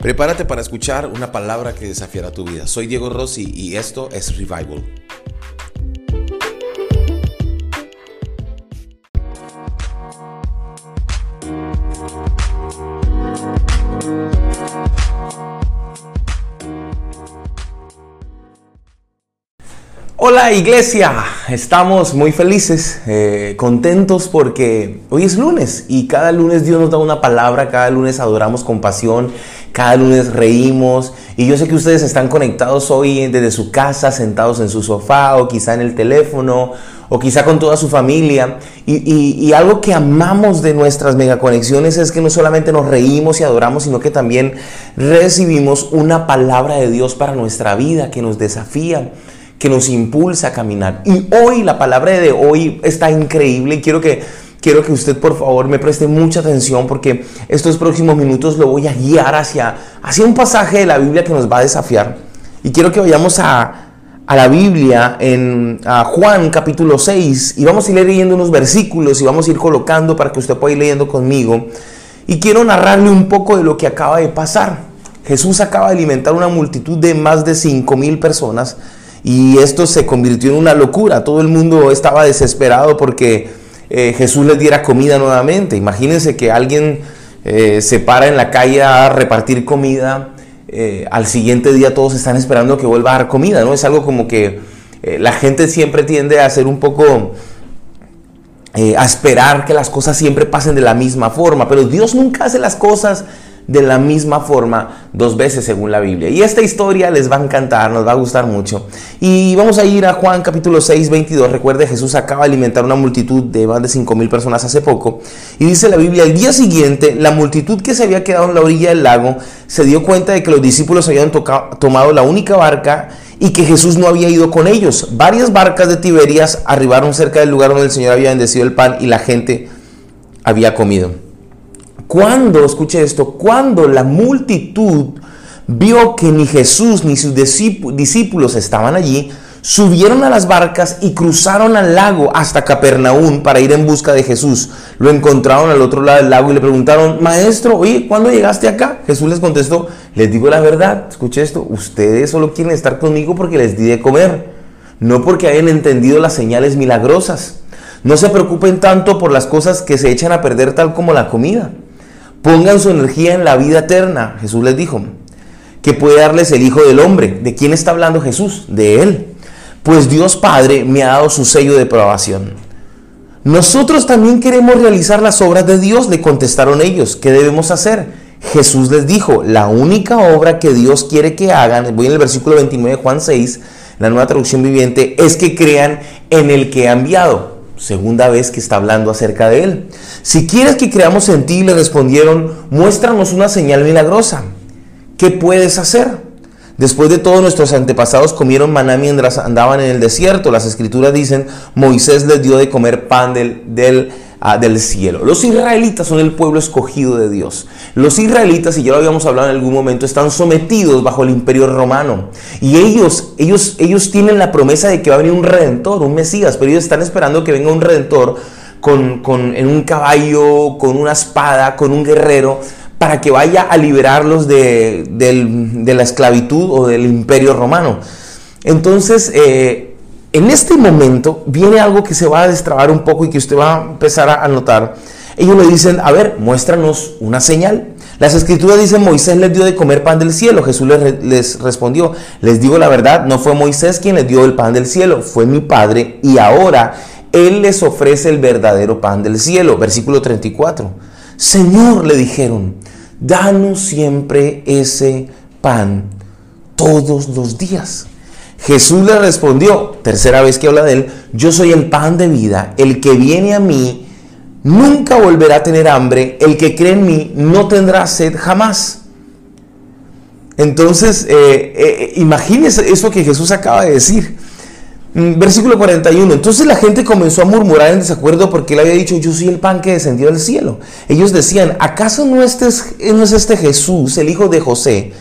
Prepárate para escuchar una palabra que desafiará tu vida. Soy Diego Rossi y esto es Revival. Hola iglesia, estamos muy felices, eh, contentos porque hoy es lunes y cada lunes Dios nos da una palabra, cada lunes adoramos con pasión, cada lunes reímos y yo sé que ustedes están conectados hoy desde su casa, sentados en su sofá o quizá en el teléfono o quizá con toda su familia y, y algo que amamos de nuestras megaconexiones es que no solamente nos reímos y adoramos, sino que también recibimos una palabra de Dios para nuestra vida que nos desafía que nos impulsa a caminar. Y hoy, la palabra de hoy está increíble y quiero que, quiero que usted por favor me preste mucha atención porque estos próximos minutos lo voy a guiar hacia, hacia un pasaje de la Biblia que nos va a desafiar. Y quiero que vayamos a, a la Biblia en Juan capítulo 6 y vamos a ir leyendo unos versículos y vamos a ir colocando para que usted pueda ir leyendo conmigo. Y quiero narrarle un poco de lo que acaba de pasar. Jesús acaba de alimentar una multitud de más de 5 mil personas y esto se convirtió en una locura. Todo el mundo estaba desesperado porque eh, Jesús les diera comida nuevamente. Imagínense que alguien eh, se para en la calle a repartir comida. Eh, al siguiente día todos están esperando que vuelva a dar comida, ¿no? Es algo como que la gente siempre tiende a ser un poco... a esperar que las cosas siempre pasen de la misma forma, pero Dios nunca hace las cosas de la misma forma dos veces según la Biblia. Y esta historia les va a encantar, nos va a gustar mucho. Y vamos a ir a Juan capítulo 6, 22. Recuerde, Jesús acaba de alimentar una multitud de más de 5 mil personas hace poco. Y dice la Biblia, al día siguiente, la multitud que se había quedado en la orilla del lago se dio cuenta de que los discípulos habían tomado la única barca y que Jesús no había ido con ellos. Varias barcas de Tiberias arribaron cerca del lugar donde el Señor había bendecido el pan y la gente había comido. Cuando, escuche esto, cuando la multitud vio que ni Jesús ni sus discípulos estaban allí, subieron a las barcas y cruzaron al lago hasta Capernaum para ir en busca de Jesús. Lo encontraron al otro lado del lago y le preguntaron, maestro, oye, ¿cuándo llegaste acá? Jesús les contestó, les digo la verdad, escuche esto, ustedes solo quieren estar conmigo porque les di de comer, no porque hayan entendido las señales milagrosas. No se preocupen tanto por las cosas que se echan a perder tal como la comida Pongan su energía en la vida eterna, Jesús les dijo, que puede darles el Hijo del Hombre. ¿De quién está hablando Jesús? De Él. Pues Dios Padre me ha dado su sello de aprobación. Nosotros también queremos realizar las obras de Dios, le contestaron ellos. ¿Qué debemos hacer? Jesús les dijo, la única obra que Dios quiere que hagan, voy en el versículo 29 de Juan 6, la nueva traducción viviente, es que crean en el que ha enviado segunda vez que está hablando acerca de él. Si quieres que creamos en ti, le respondieron, muéstranos una señal milagrosa. ¿Qué puedes hacer? Después de todo, nuestros antepasados comieron maná mientras andaban en el desierto. Las escrituras dicen, Moisés les dio de comer pan del, del del cielo. Los israelitas son el pueblo escogido de Dios. Los israelitas, y ya lo habíamos hablado en algún momento, están sometidos bajo el imperio romano. Y ellos, ellos, ellos tienen la promesa de que va a venir un redentor, un Mesías, pero ellos están esperando que venga un redentor con, en un caballo, con una espada, con un guerrero, para que vaya a liberarlos de, de la esclavitud o del imperio romano. Entonces, eh, en este momento viene algo que se va a destrabar un poco y que usted va a empezar a notar. Ellos le dicen, a ver, muéstranos una señal. Las escrituras dicen, Moisés les dio de comer pan del cielo. Jesús les, les, respondió, les digo la verdad, no fue Moisés quien les dio el pan del cielo, fue mi Padre y ahora Él les ofrece el verdadero pan del cielo. Versículo 34. Señor, le dijeron, danos siempre ese pan todos los días. Jesús le respondió, tercera vez que habla de él, yo soy el pan de vida, el que viene a mí nunca volverá a tener hambre, el que cree en mí no tendrá sed jamás. Entonces, eh, eh, imagínese eso que Jesús acaba de decir. Mm, versículo 41. Entonces la gente comenzó a murmurar en desacuerdo porque él había dicho, yo soy el pan que descendió del cielo. Ellos decían, ¿acaso no, este no es este Jesús, el hijo de José?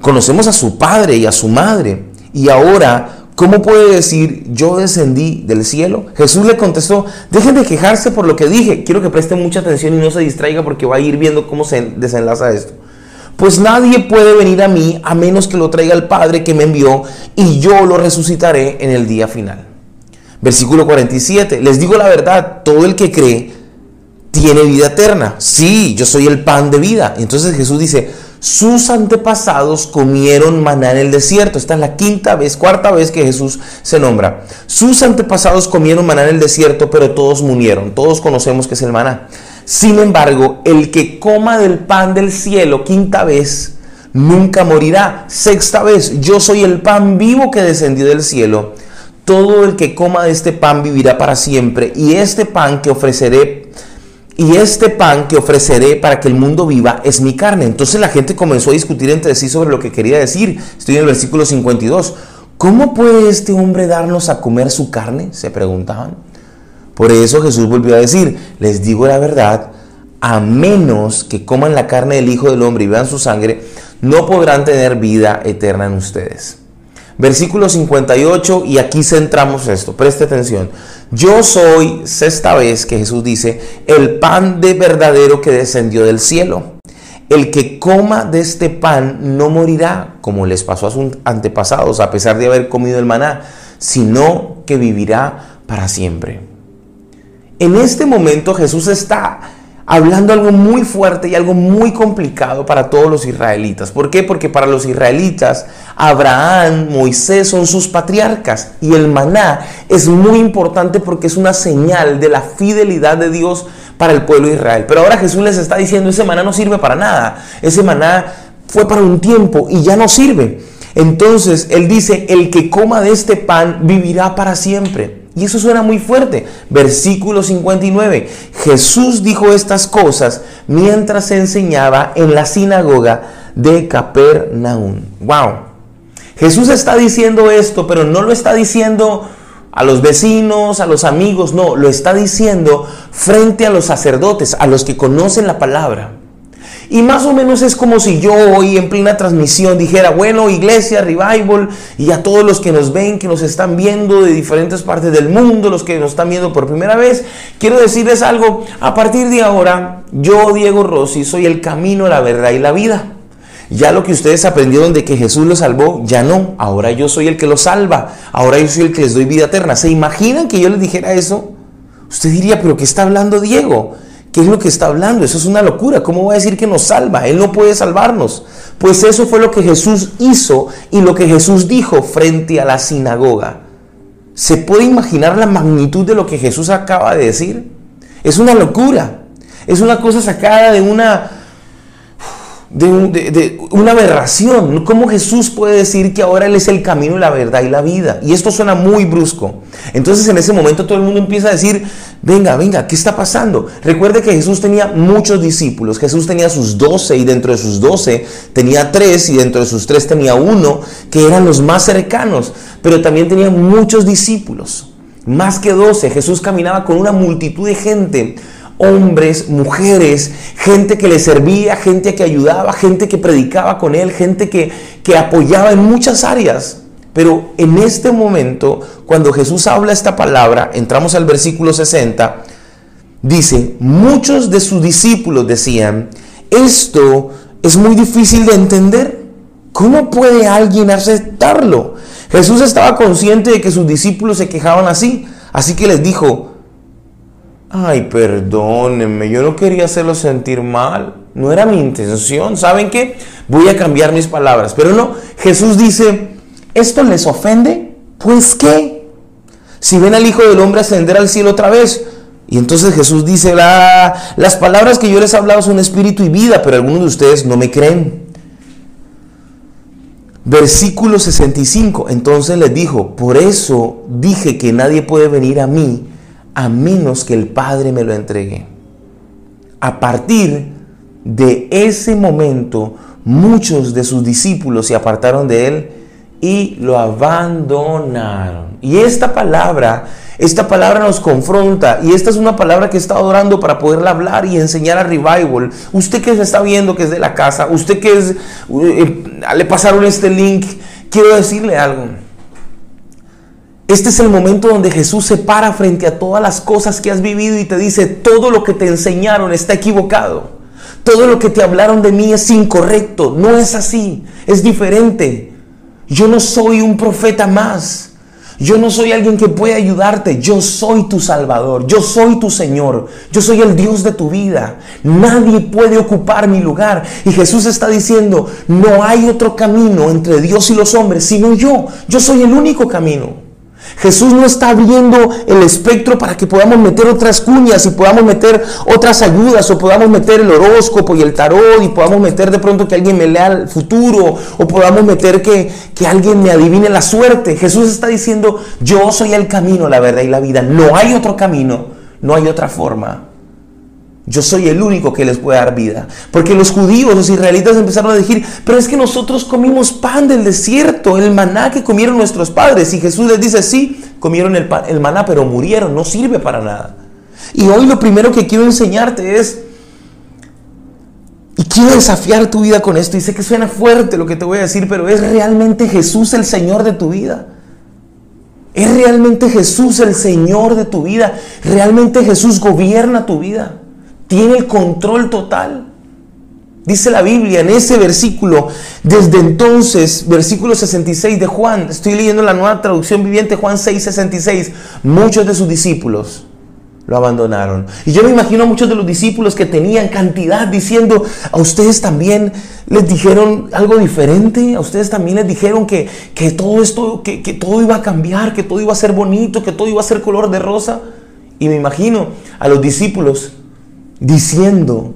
Conocemos a su padre y a su madre. Y ahora, ¿cómo puede decir yo descendí del cielo? Jesús le contestó, dejen de quejarse por lo que dije. Quiero que presten mucha atención y no se distraiga porque va a ir viendo cómo se desenlaza esto. pues nadie puede venir a mí a menos que lo traiga el Padre que me envió y yo lo resucitaré en el día final. Versículo 47, les digo la verdad, todo el que cree tiene vida eterna. Sí, yo soy el pan de vida. Entonces Jesús dice, sus antepasados comieron maná en el desierto. Esta es la quinta vez, cuarta vez que Jesús se nombra. Sus antepasados comieron maná en el desierto, pero todos murieron. Todos conocemos que es el maná. Sin embargo, el que coma del pan del cielo, quinta vez, nunca morirá. Sexta vez, yo soy el pan vivo que descendió del cielo. Todo el que coma de este pan vivirá para siempre. Y este pan que ofreceré y este pan que ofreceré para que el mundo viva es mi carne. Entonces la gente comenzó a discutir entre sí sobre lo que quería decir. Estoy en el versículo 52. ¿Cómo puede este hombre darnos a comer su carne? Se preguntaban. Por eso Jesús volvió a decir, les digo la verdad, a menos que coman la carne del Hijo del Hombre y vean su sangre, no podrán tener vida eterna en ustedes. Versículo 58, y aquí centramos esto, preste atención. Yo soy, sexta vez que Jesús dice, el pan de verdadero que descendió del cielo. El que coma de este pan no morirá, como les pasó a sus antepasados, a pesar de haber comido el maná, sino que vivirá para siempre. En este momento Jesús está hablando algo muy fuerte y algo muy complicado para todos los israelitas. ¿Por qué? Porque para los israelitas Abraham, Moisés son sus patriarcas y el maná es muy importante porque es una señal de la fidelidad de Dios para el pueblo de Israel. Pero ahora Jesús les está diciendo, ese maná no sirve para nada, ese maná fue para un tiempo y ya no sirve. Entonces Él dice, el que coma de este pan vivirá para siempre. Y eso suena muy fuerte. Versículo 59. Jesús dijo estas cosas mientras se enseñaba en la sinagoga de Capernaum. Wow. Jesús está diciendo esto, pero no lo está diciendo a los vecinos, a los amigos, no, lo está diciendo frente a los sacerdotes, a los que conocen la palabra. Y más o menos es como si yo hoy en plena transmisión dijera, bueno, iglesia, revival, y a todos los que nos ven, que nos están viendo de diferentes partes del mundo, los que nos están viendo por primera vez, quiero decirles algo, a partir de ahora, yo, Diego Rossi, soy el camino, la verdad y la vida. Ya lo que ustedes aprendieron de que Jesús los salvó, ya no. Ahora yo soy el que los salva. Ahora yo soy el que les doy vida eterna. ¿Se imaginan que yo les dijera eso? Usted diría, pero ¿qué está hablando Diego? ¿Qué es lo que está hablando? Eso es una locura. ¿Cómo va a decir que nos salva? Él no puede salvarnos. Pues eso fue lo que Jesús hizo y lo que Jesús dijo frente a la sinagoga. ¿Se puede imaginar la magnitud de lo que Jesús acaba de decir? Es una locura. Es una cosa sacada de una de, una aberración. ¿Cómo Jesús puede decir que ahora Él es el camino, la verdad y la vida? Y esto suena muy brusco. Entonces en ese momento todo el mundo empieza a decir, venga, venga, ¿qué está pasando? Recuerde que Jesús tenía muchos discípulos. Jesús tenía sus doce y dentro de sus doce tenía tres y dentro de sus tres tenía uno que eran los más cercanos. Pero también tenía muchos discípulos. Más que doce. Jesús caminaba con una multitud de gente hombres, mujeres, gente que le servía, gente que ayudaba, gente que predicaba con él, gente que, que apoyaba en muchas áreas. Pero en este momento, cuando Jesús habla esta palabra, entramos al versículo 60, dice, muchos de sus discípulos decían, esto es muy difícil de entender. ¿Cómo puede alguien aceptarlo? Jesús estaba consciente de que sus discípulos se quejaban así, así que les dijo, Ay, perdónenme, yo no quería hacerlo sentir mal. No era mi intención. ¿Saben qué? Voy a cambiar mis palabras. Pero no, Jesús dice, ¿esto les ofende? Pues qué. Si ven al Hijo del Hombre ascender al cielo otra vez. Y entonces Jesús dice, las palabras que yo les he hablado son espíritu y vida, pero algunos de ustedes no me creen. Versículo 65. Entonces les dijo, por eso dije que nadie puede venir a mí a menos que el Padre me lo entregue. A partir de ese momento, muchos de sus discípulos se apartaron de él y lo abandonaron. Y esta palabra, esta palabra nos confronta y esta es una palabra que he estado orando para poderla hablar y enseñar a Revival. Usted que se está viendo que es de la casa, usted que es, eh, le pasaron este link, quiero decirle algo. Este es el momento donde Jesús se para frente a todas las cosas que has vivido y te dice, todo lo que te enseñaron está equivocado. Todo lo que te hablaron de mí es incorrecto. No es así. Es diferente. Yo no soy un profeta más. Yo no soy alguien que puede ayudarte, yo soy tu Salvador, yo soy tu Señor, yo soy el Dios de tu vida. Nadie puede ocupar mi lugar. Y Jesús está diciendo, no hay otro camino entre Dios y los hombres, sino yo. Yo soy el único camino. Jesús no está abriendo el espectro para que podamos meter otras cuñas y podamos meter otras ayudas o podamos meter el horóscopo y el tarot y podamos meter de pronto que alguien me lea el futuro o podamos meter que, que alguien me adivine la suerte. Jesús está diciendo, yo soy el camino, la verdad y la vida. No hay otro camino, no hay otra forma. Yo soy el único que les puede dar vida. Porque los judíos, los israelitas empezaron a decir, pero es que nosotros comimos pan del desierto, el maná que comieron nuestros padres. Y Jesús les dice, sí, comieron el, el maná, pero murieron, no sirve para nada. Y hoy lo primero que quiero enseñarte es, y quiero desafiar tu vida con esto, y sé que suena fuerte lo que te voy a decir, pero es realmente Jesús el Señor de tu vida. ¿Es realmente Jesús el Señor de tu vida? ¿Realmente Jesús gobierna tu vida? Tiene el control total. Dice la Biblia en ese versículo, desde entonces, versículo 66 de Juan, estoy leyendo la nueva traducción viviente, Juan 6, 66, muchos de sus discípulos lo abandonaron. Y yo me imagino a muchos de los discípulos que tenían cantidad diciendo, a ustedes también les dijeron algo diferente, a ustedes también les dijeron que, que todo esto, que, que todo iba a cambiar, que todo iba a ser bonito, que todo iba a ser color de rosa. Y me imagino a los discípulos diciendo,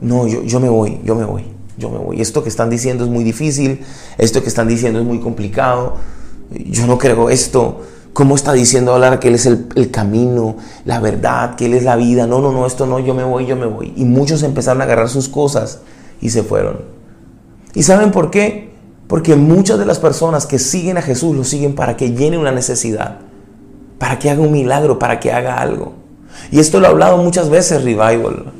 no, yo, yo me voy, yo me voy, yo me voy. Esto que están diciendo es muy difícil, esto que están diciendo es muy complicado, yo no creo esto. ¿Cómo está diciendo hablar que Él es el, el, camino, la verdad, que Él es la vida? No, no, no, esto no, yo me voy, yo me voy. Y muchos empezaron a agarrar sus cosas y se fueron. ¿Y saben por qué? Porque muchas de las personas que siguen a Jesús lo siguen para que llene una necesidad, para que haga un milagro, para que haga algo. Y esto lo he hablado muchas veces, Revival.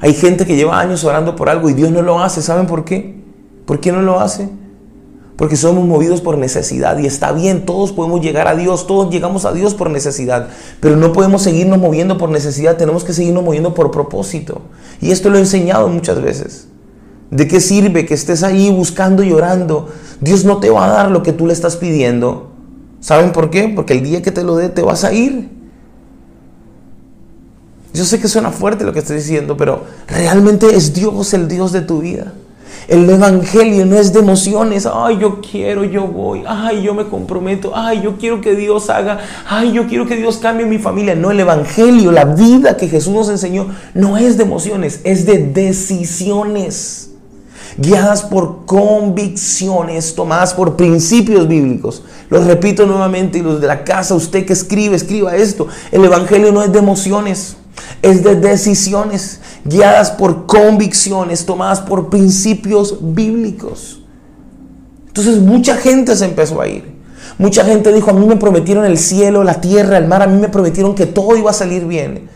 Hay gente que lleva años orando por algo y Dios no lo hace. ¿Saben por qué? ¿Por qué no lo hace? Porque somos movidos por necesidad y está bien, todos podemos llegar a Dios, todos llegamos a Dios por necesidad, pero no podemos seguirnos moviendo por necesidad, tenemos que seguirnos moviendo por propósito. Y esto lo he enseñado muchas veces. ¿De qué sirve que estés ahí buscando y orando? Dios no te va a dar lo que tú le estás pidiendo. ¿Saben por qué? Porque el día que te lo dé te vas a ir. Yo sé que suena fuerte lo que estoy diciendo, pero realmente es Dios el Dios de tu vida. El Evangelio no es de emociones. Ay, yo quiero, yo voy. Ay, yo me comprometo. Ay, yo quiero que Dios haga. Ay, yo quiero que Dios cambie mi familia. No, el Evangelio, la vida que Jesús nos enseñó, no es de emociones, es de decisiones. Guiadas por convicciones, tomadas por principios bíblicos. Los repito nuevamente y los de la casa, usted que escribe, escriba esto. El Evangelio no es de emociones es de decisiones guiadas por convicciones, tomadas por principios bíblicos. Entonces mucha gente se empezó a ir. Mucha gente dijo, a mí me prometieron el cielo, la tierra, el mar, a mí me prometieron que todo iba a salir bien.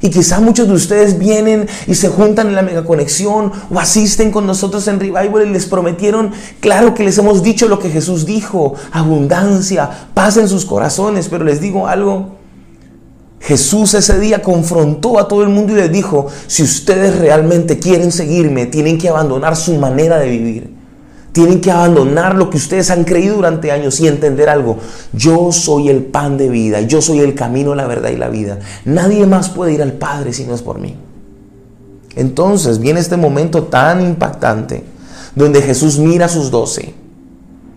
Y quizá muchos de ustedes vienen y se juntan en la megaconexión o asisten con nosotros en Revival y les prometieron, claro que les hemos dicho lo que Jesús dijo, abundancia, paz en sus corazones, pero les digo algo, Jesús ese día confrontó a todo el mundo y les dijo, si ustedes realmente quieren seguirme, tienen que abandonar su manera de vivir. Tienen que abandonar lo que ustedes han creído durante años y entender algo. Yo soy el pan de vida, yo soy el camino, la verdad y la vida. Nadie más puede ir al Padre si no es por mí. Entonces viene este momento tan impactante donde Jesús mira a sus doce.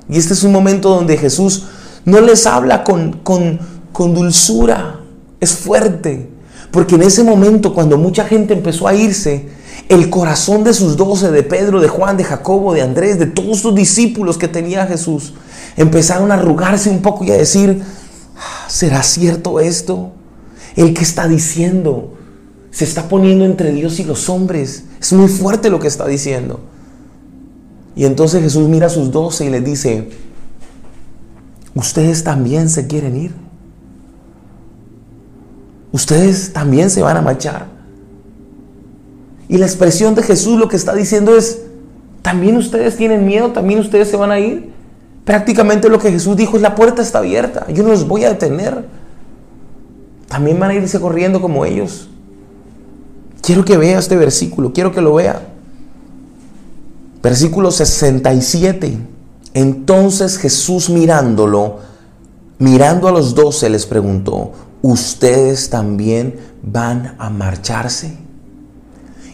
Y este es un momento donde Jesús no les habla con, con, con dulzura, es fuerte. Porque en ese momento, cuando mucha gente empezó a irse, el corazón de sus doce, de Pedro, de Juan, de Jacobo, de Andrés, de todos sus discípulos que tenía Jesús, empezaron a arrugarse un poco y a decir, ¿será cierto esto? El que está diciendo, se está poniendo entre Dios y los hombres. Es muy fuerte lo que está diciendo. Y entonces Jesús mira a sus doce y les dice, ¿ustedes también se quieren ir? Ustedes también se van a marchar. Y la expresión de Jesús lo que está diciendo es, también ustedes tienen miedo, también ustedes se van a ir. Prácticamente lo que Jesús dijo es, la puerta está abierta, yo no los voy a detener. También van a irse corriendo como ellos. Quiero que vea este versículo, quiero que lo vea. Versículo 67. Entonces Jesús mirándolo, mirando a los doce, les preguntó, ¿ustedes también van a marcharse?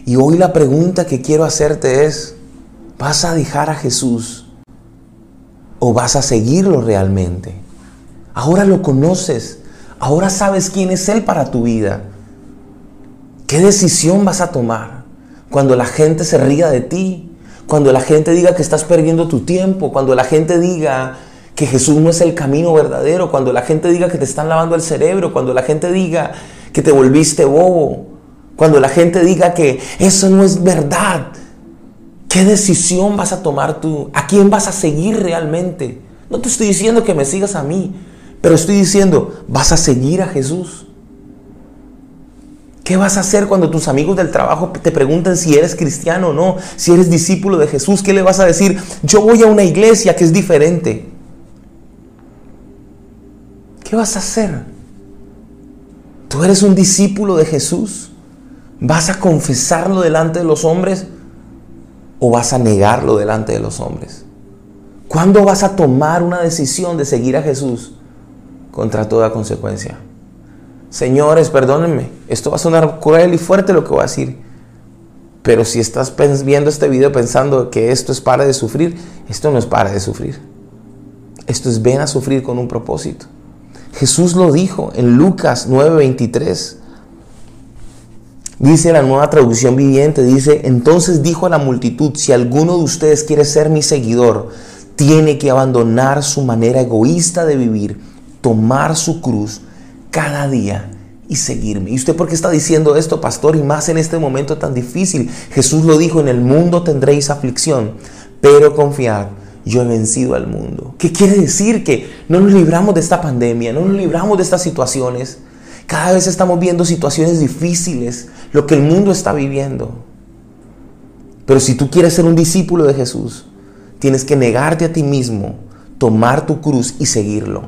Y hoy la pregunta que quiero hacerte es, ¿vas a dejar a Jesús o vas a seguirlo realmente? Ahora lo conoces, ahora sabes quién es Él para tu vida. ¿Qué decisión vas a tomar cuando la gente se ría de ti? Cuando la gente diga que estás perdiendo tu tiempo, cuando la gente diga que Jesús no es el camino verdadero, cuando la gente diga que te están lavando el cerebro, cuando la gente diga que te volviste bobo, cuando la gente diga que eso no es verdad, ¿qué decisión vas a tomar tú? ¿A quién vas a seguir realmente? No te estoy diciendo que me sigas a mí, pero estoy diciendo, vas a seguir a Jesús. ¿Qué vas a hacer cuando tus amigos del trabajo te pregunten si eres cristiano o no? Si eres discípulo de Jesús, ¿qué le vas a decir? Yo voy a una iglesia que es diferente. ¿Qué vas a hacer? ¿Tú eres un discípulo de Jesús? ¿Vas a confesarlo delante de los hombres o vas a negarlo delante de los hombres? ¿Cuándo vas a tomar una decisión de seguir a Jesús contra toda consecuencia? Señores, perdónenme, esto va a sonar cruel y fuerte lo que voy a decir. Pero si estás viendo este video pensando que esto es para de sufrir, esto no es para de sufrir. Esto es ven a sufrir con un propósito. Jesús lo dijo en Lucas 9:23. Dice la nueva traducción viviente, dice, entonces dijo a la multitud, si alguno de ustedes quiere ser mi seguidor, tiene que abandonar su manera egoísta de vivir, tomar su cruz cada día y seguirme. ¿Y usted por qué está diciendo esto, pastor? Y más en este momento tan difícil. Jesús lo dijo, en el mundo tendréis aflicción, pero confiad, yo he vencido al mundo. ¿Qué quiere decir? Que no nos libramos de esta pandemia, no nos libramos de estas situaciones. Cada vez estamos viendo situaciones difíciles, lo que el mundo está viviendo. Pero si tú quieres ser un discípulo de Jesús, tienes que negarte a ti mismo, tomar tu cruz y seguirlo.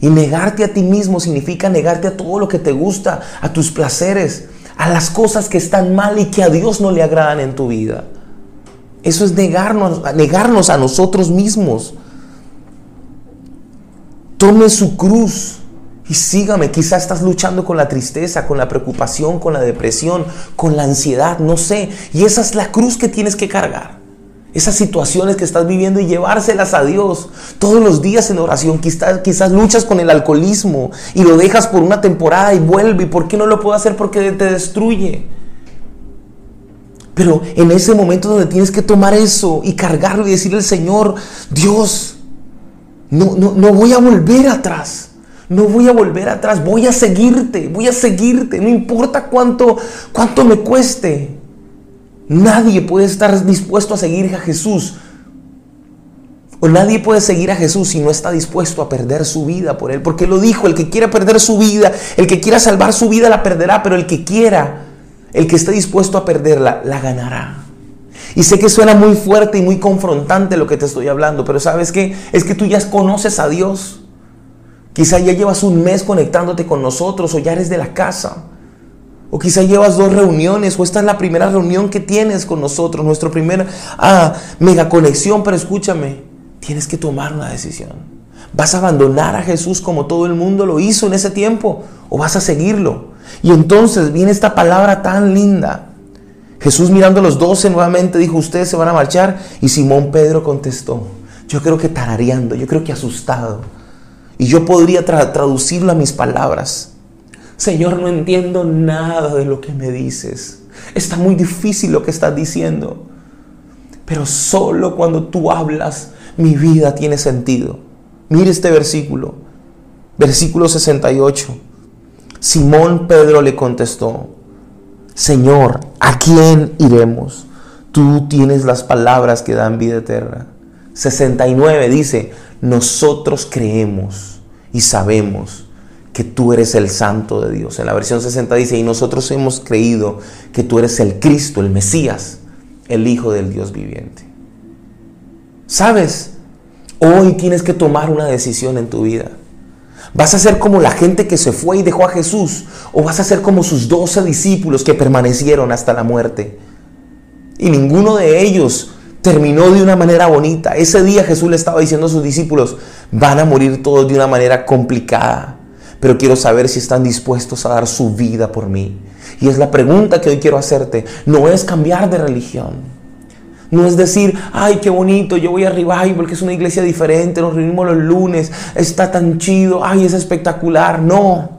Y negarte a ti mismo significa negarte a todo lo que te gusta, a tus placeres, a las cosas que están mal y que a Dios no le agradan en tu vida. Eso es negarnos, negarnos a nosotros mismos. Tome su cruz y sígame. Quizás estás luchando con la tristeza, con la preocupación, con la depresión, con la ansiedad, no sé. Y esa es la cruz que tienes que cargar esas situaciones que estás viviendo y llevárselas a Dios todos los días en oración. Quizás, quizás luchas con el alcoholismo y lo dejas por una temporada y vuelve. ¿Y por qué no lo puedo hacer? Porque te destruye. Pero en ese momento donde tienes que tomar eso y cargarlo y decirle al Señor, Dios, no, no, no voy a volver atrás. No voy a volver atrás, voy a seguirte, voy a seguirte, no importa cuánto, cuánto me cueste. Nadie puede estar dispuesto a seguir a Jesús. O nadie puede seguir a Jesús si no está dispuesto a perder su vida por Él. Porque lo dijo, el que quiera perder su vida, el que quiera salvar su vida la perderá, pero el que quiera, el que esté dispuesto a perderla, la ganará. Y sé que suena muy fuerte y muy confrontante lo que te estoy hablando, pero ¿sabes qué? Es que tú ya conoces a Dios. Quizá ya llevas un mes conectándote con nosotros o ya eres de la casa. O quizá llevas dos reuniones o esta es la primera reunión que tienes con nosotros, nuestra primera ah, mega conexión, pero escúchame, tienes que tomar una decisión. ¿Vas a abandonar a Jesús como todo el mundo lo hizo en ese tiempo o vas a seguirlo? Y entonces viene esta palabra tan linda. Jesús mirando a los doce nuevamente dijo, ustedes se van a marchar. Y Simón Pedro contestó, yo creo que tarareando, yo creo que asustado. Y yo podría traducirlo a mis palabras. Señor, no entiendo nada de lo que me dices. Está muy difícil lo que estás diciendo. Pero solo cuando tú hablas, mi vida tiene sentido. Mire este versículo. Versículo 68. Simón Pedro le contestó, Señor, ¿a quién iremos? Tú tienes las palabras que dan vida eterna. 69 dice, nosotros creemos y sabemos que tú eres el santo de Dios. En la versión 60 dice, y nosotros hemos creído que tú eres el Cristo, el Mesías, el Hijo del Dios viviente. ¿Sabes? Hoy tienes que tomar una decisión en tu vida. ¿Vas a ser como la gente que se fue y dejó a Jesús? ¿O vas a ser como sus doce discípulos que permanecieron hasta la muerte? Y ninguno de ellos terminó de una manera bonita. Ese día Jesús le estaba diciendo a sus discípulos, van a morir todos de una manera complicada, pero quiero saber si están dispuestos a dar su vida por mí. Y es la pregunta que hoy quiero hacerte. No es cambiar de religión. No es decir, ay, qué bonito, yo voy a Revival, porque es una iglesia diferente, nos reunimos los lunes, está tan chido, ay, es espectacular. No.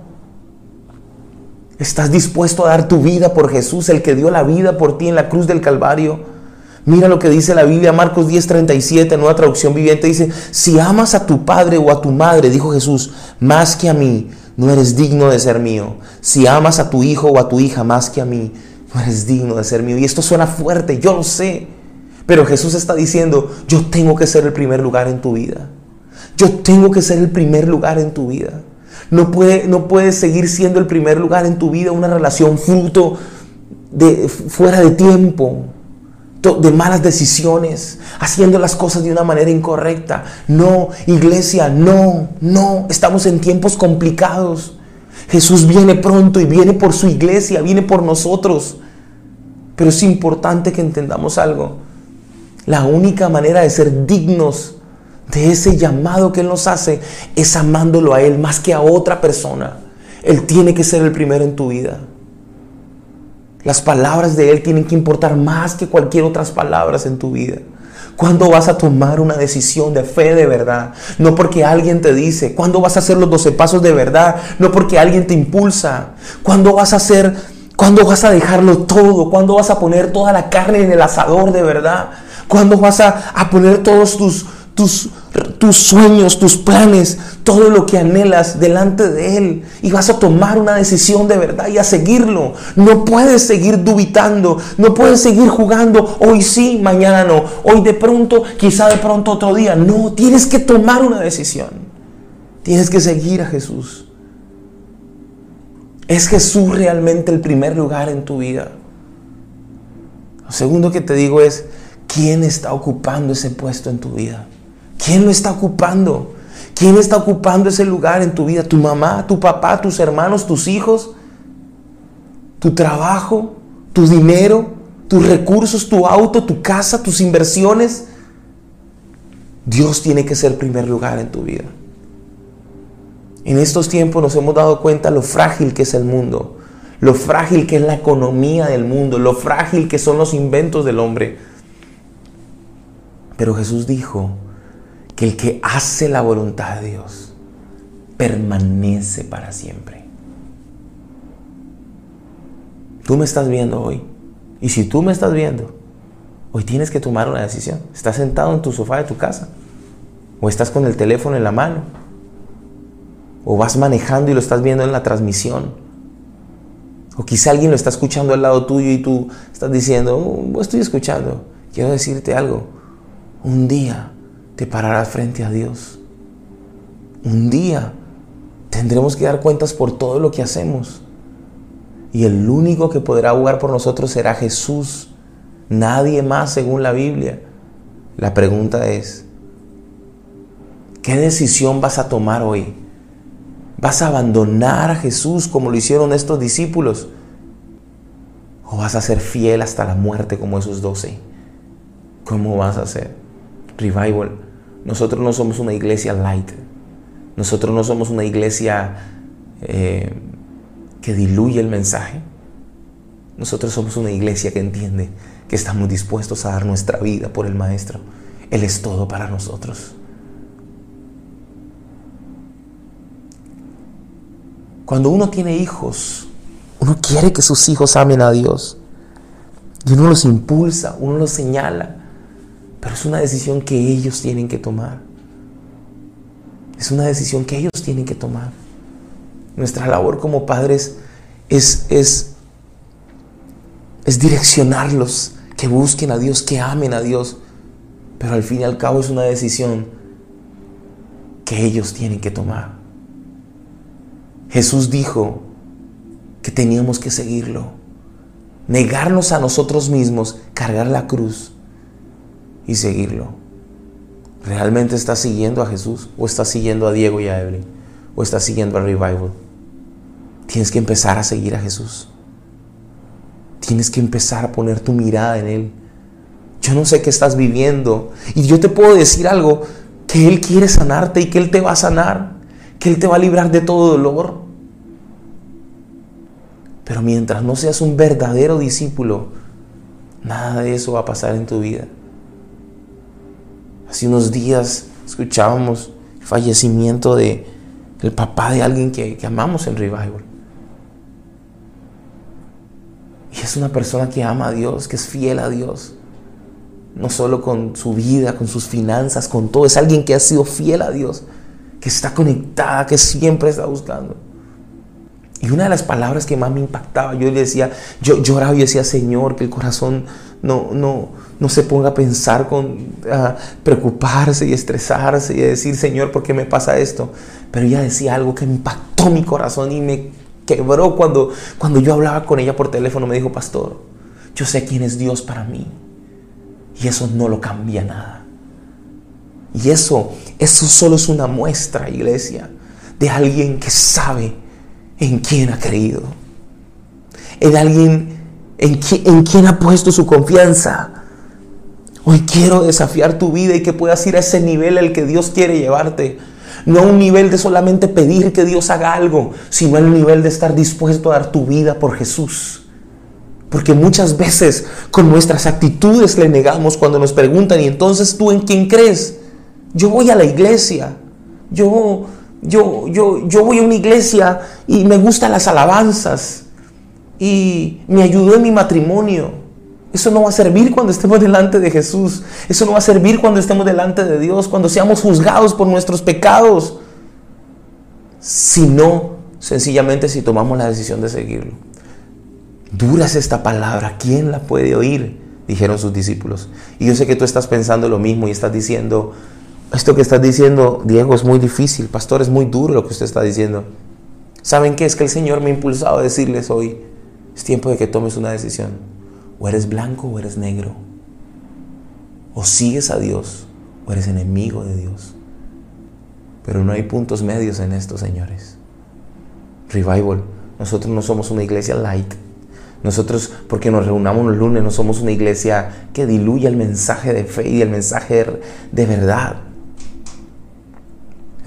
¿Estás dispuesto a dar tu vida por Jesús, el que dio la vida por ti en la cruz del Calvario? Mira lo que dice la Biblia, Marcos 10:37, nueva traducción viviente, dice, si amas a tu padre o a tu madre, dijo Jesús, más que a mí, no eres digno de ser mío. Si amas a tu hijo o a tu hija más que a mí, no eres digno de ser mío. Y esto suena fuerte, yo lo sé. Pero Jesús está diciendo, yo tengo que ser el primer lugar en tu vida. Yo tengo que ser el primer lugar en tu vida. No puede, no puedes seguir siendo el primer lugar en tu vida una relación fruto de fuera de tiempo, de malas decisiones, haciendo las cosas de una manera incorrecta. No, iglesia, no, no, estamos en tiempos complicados. Jesús viene pronto y viene por su iglesia, viene por nosotros. Pero es importante que entendamos algo. La única manera de ser dignos de ese llamado que Él nos hace es amándolo a Él más que a otra persona. Él tiene que ser el primero en tu vida. Las palabras de Él tienen que importar más que cualquier otras palabras en tu vida. ¿Cuándo vas a tomar una decisión de fe de verdad? No porque alguien te dice. ¿Cuándo vas a hacer los 12 pasos de verdad? No porque alguien te impulsa. ¿Cuándo vas a hacer, cuándo vas a dejarlo todo? ¿Cuándo vas a poner toda la carne en el asador de verdad? ¿Cuándo vas a, poner todos tus, tus, tus sueños, tus planes, todo lo que anhelas delante de Él y vas a tomar una decisión de verdad y a seguirlo. No puedes seguir dubitando, no puedes seguir jugando hoy sí, mañana no, hoy de pronto, quizá de pronto otro día. No, tienes que tomar una decisión. Tienes que seguir a Jesús. ¿Es Jesús realmente el primer lugar en tu vida? Lo segundo que te digo es, ¿Quién está ocupando ese puesto en tu vida? ¿Quién lo está ocupando? ¿Quién está ocupando ese lugar en tu vida? ¿Tu mamá, tu papá, tus hermanos, tus hijos? ¿Tu trabajo? ¿Tu dinero? ¿Tus recursos? ¿Tu auto? ¿Tu casa? ¿Tus inversiones? Dios tiene que ser primer lugar en tu vida. En estos tiempos nos hemos dado cuenta lo frágil que es el mundo, lo frágil que es la economía del mundo, lo frágil que son los inventos del hombre. Pero Jesús dijo que el que hace la voluntad de Dios permanece para siempre. Tú me estás viendo hoy. Y si tú me estás viendo, hoy tienes que tomar una decisión. Estás sentado en tu sofá de tu casa. O estás con el teléfono en la mano. O vas manejando y lo estás viendo en la transmisión. O quizá alguien lo está escuchando al lado tuyo y tú estás diciendo, oh, estoy escuchando. Quiero decirte algo. Un día te pararás frente a Dios. Un día tendremos que dar cuentas por todo lo que hacemos. Y el único que podrá jugar por nosotros será Jesús. Nadie más según la Biblia. La pregunta es, ¿qué decisión vas a tomar hoy? ¿Vas a abandonar a Jesús como lo hicieron estos discípulos? ¿O vas a ser fiel hasta la muerte como esos doce? ¿Cómo vas a hacer? Revival. Nosotros no somos una iglesia light. Nosotros no somos una iglesia eh, que diluye el mensaje. Nosotros somos una iglesia que entiende que estamos dispuestos a dar nuestra vida por el Maestro. Él es todo para nosotros. Cuando uno tiene hijos, uno quiere que sus hijos amen a Dios. Y uno los impulsa, uno los señala. Pero es una decisión que ellos tienen que tomar. Es una decisión que ellos tienen que tomar. Nuestra labor como padres es, es, es direccionarlos, que busquen a Dios, que amen a Dios. Pero al fin y al cabo es una decisión que ellos tienen que tomar. Jesús dijo que teníamos que seguirlo, negarnos a nosotros mismos, cargar la cruz y seguirlo. ¿Realmente estás siguiendo a Jesús o estás siguiendo a Diego y a Evelyn? o estás siguiendo al revival. Tienes que empezar a seguir a Jesús. Tienes que empezar a poner tu mirada en Él. Yo no sé qué estás viviendo. Y yo te puedo decir algo, que Él quiere sanarte y que Él te va a sanar. Que Él te va a librar de todo dolor. Pero mientras no seas un verdadero discípulo, nada de eso va a pasar en tu vida. Hace unos días escuchábamos el fallecimiento de el papá de alguien que, que amamos en Revival. Y es una persona que ama a Dios, que es fiel a Dios. No solo con su vida, con sus finanzas, con todo. Es alguien que ha sido fiel a Dios, que está conectada, que siempre está buscando. Y una de las palabras que más me impactaba, yo le decía, yo lloraba y decía, Señor, que el corazón no, no, no se ponga a pensar con preocuparse y estresarse y decir, Señor, ¿por qué me pasa esto? Pero ella decía algo que impactó mi corazón y me quebró cuando, cuando yo hablaba con ella por teléfono. Me dijo, Pastor, yo sé quién es Dios para mí. Y eso no lo cambia nada. Y eso, eso solo es una muestra, iglesia, de alguien que sabe en quién ha creído. En alguien en, quien ha puesto su confianza. Hoy quiero desafiar tu vida y que puedas ir a ese nivel al que Dios quiere llevarte. No a un nivel de solamente pedir que Dios haga algo, sino al nivel de estar dispuesto a dar tu vida por Jesús. Porque muchas veces con nuestras actitudes le negamos cuando nos preguntan, ¿y entonces tú en quién crees? Yo voy a la iglesia. Yo yo, yo, yo voy a una iglesia y me gustan las alabanzas y me ayudó en mi matrimonio. Eso no va a servir cuando estemos delante de Jesús. Eso no va a servir cuando estemos delante de Dios, cuando seamos juzgados por nuestros pecados. Sino, sencillamente, si tomamos la decisión de seguirlo. Dura es esta palabra, ¿quién la puede oír? Dijeron sus discípulos. Y yo sé que tú estás pensando lo mismo y estás diciendo, esto que estás diciendo, Diego, es muy difícil, pastor, es muy duro lo que usted está diciendo. ¿Saben qué? Es que el Señor me ha impulsado a decirles hoy, es tiempo de que tomes una decisión. O eres blanco o eres negro. O sigues a Dios o eres enemigo de Dios. Pero no hay puntos medios en esto, señores. Revival. Nosotros no somos una iglesia light. Nosotros, porque nos reunamos los lunes, no somos una iglesia que diluya el mensaje de fe y el mensaje de verdad.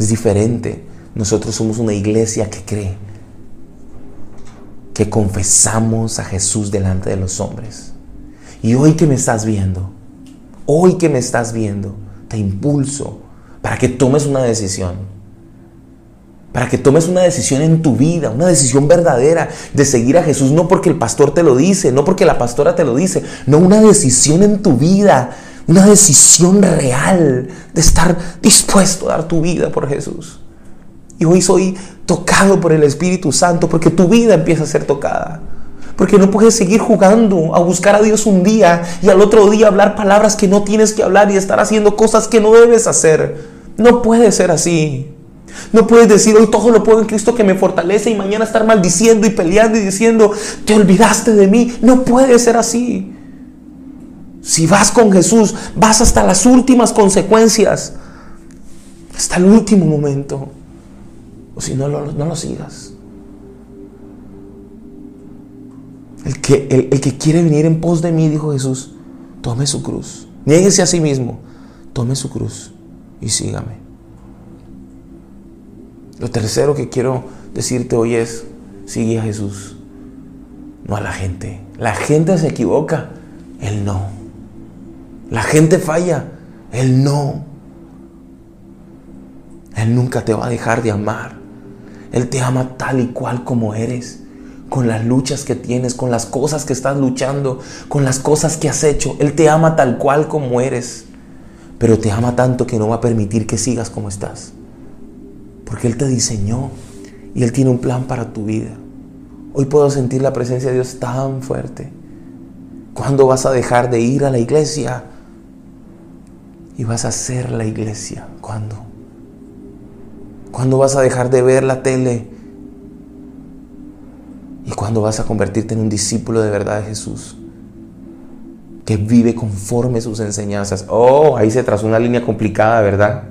Es diferente. Nosotros somos una iglesia que cree, que confesamos a Jesús delante de los hombres. Y hoy que me estás viendo, hoy que me estás viendo, te impulso para que tomes una decisión. Para que tomes una decisión en tu vida, una decisión verdadera de seguir a Jesús, no porque el pastor te lo dice, no porque la pastora te lo dice, no una decisión en tu vida una decisión real de estar dispuesto a dar tu vida por Jesús. Y hoy soy tocado por el Espíritu Santo porque tu vida empieza a ser tocada. Porque no puedes seguir jugando a buscar a Dios un día y al otro día hablar palabras que no tienes que hablar y estar haciendo cosas que no debes hacer. No puede ser así. No puedes decir hoy todo lo puedo en Cristo que me fortalece y mañana estar maldiciendo y peleando y diciendo, te olvidaste de mí. No puede ser así. Si vas con Jesús, vas hasta las últimas consecuencias, hasta el último momento. O si no, no lo sigas. El que, el, que quiere venir en pos de mí, dijo Jesús, tome su cruz. Niéguese a sí mismo, tome su cruz y sígame. Lo tercero que quiero decirte hoy es, sigue a Jesús, no a la gente. La gente se equivoca, Él no. La gente falla, Él no. Él nunca te va a dejar de amar. Él te ama tal y cual como eres, con las luchas que tienes, con las cosas que estás luchando, con las cosas que has hecho. Él te ama tal cual como eres, pero te ama tanto que no va a permitir que sigas como estás. Porque Él te diseñó y Él tiene un plan para tu vida. Hoy puedo sentir la presencia de Dios tan fuerte. ¿Cuándo vas a dejar de ir a la iglesia? Y vas a ser la iglesia. ¿Cuándo? ¿Cuándo vas a dejar de ver la tele? ¿Y cuándo vas a convertirte en un discípulo de verdad de Jesús? Que vive conforme sus enseñanzas. Oh, ahí se trazó una línea complicada, ¿verdad?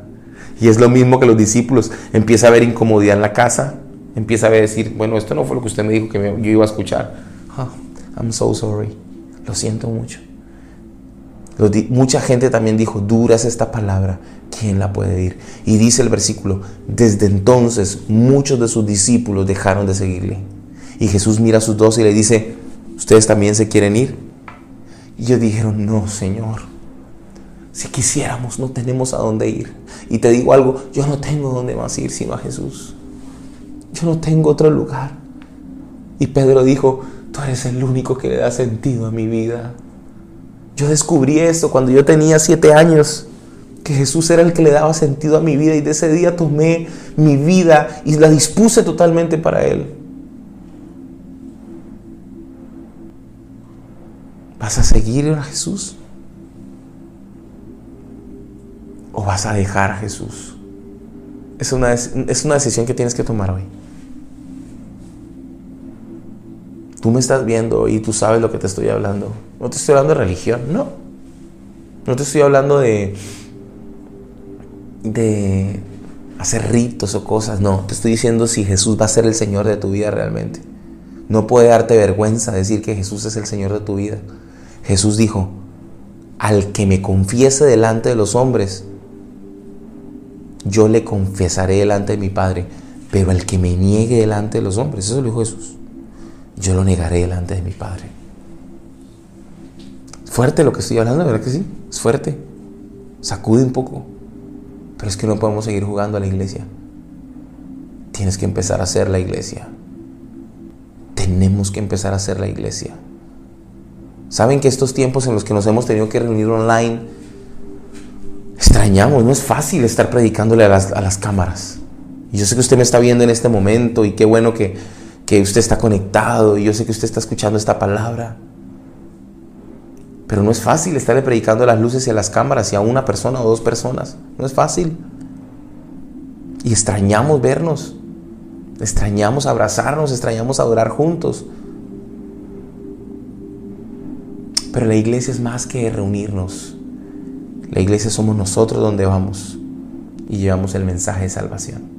Y es lo mismo que los discípulos. Empieza a haber incomodidad en la casa. Empieza a decir, bueno, esto no fue lo que usted me dijo que yo iba a escuchar. Ah, I'm so sorry. Lo siento mucho. Mucha gente también dijo, dura es esta palabra, ¿quién la puede ir? Y dice el versículo, desde entonces muchos de sus discípulos dejaron de seguirle. Y Jesús mira a sus dos y le dice, ¿ustedes también se quieren ir? Y ellos dijeron, no, Señor, si quisiéramos, no tenemos a dónde ir. Y te digo algo, yo no tengo dónde más ir sino a Jesús. Yo no tengo otro lugar. Y Pedro dijo, tú eres el único que le da sentido a mi vida. Yo descubrí esto cuando yo tenía siete años, que Jesús era el que le daba sentido a mi vida y de ese día tomé mi vida y la dispuse totalmente para Él. ¿Vas a seguir a Jesús? ¿O vas a dejar a Jesús? Es una, es una decisión que tienes que tomar hoy. Tú me estás viendo y tú sabes lo que te estoy hablando. No te estoy hablando de religión, no. No te estoy hablando de de hacer ritos o cosas, no. Te estoy diciendo si Jesús va a ser el Señor de tu vida realmente. No puede darte vergüenza decir que Jesús es el Señor de tu vida. Jesús dijo, al que me confiese delante de los hombres, yo le confesaré delante de mi Padre, pero al que me niegue delante de los hombres, eso lo dijo Jesús yo lo negaré delante de mi Padre. Fuerte lo que estoy hablando, ¿verdad que sí? Es fuerte. Sacude un poco. Pero es que no podemos seguir jugando a la iglesia. Tienes que empezar a hacer la iglesia. Tenemos que empezar a hacer la iglesia. Saben que estos tiempos en los que nos hemos tenido que reunir online, extrañamos, no es fácil estar predicándole a las, a las cámaras. Y yo sé que usted me está viendo en este momento y qué bueno que que usted está conectado y yo sé que usted está escuchando esta palabra. Pero no es fácil estarle predicando a las luces y a las cámaras y a una persona o dos personas. No es fácil. Y extrañamos vernos. Extrañamos abrazarnos, extrañamos adorar juntos. Pero la iglesia es más que reunirnos. La iglesia somos nosotros donde vamos y llevamos el mensaje de salvación.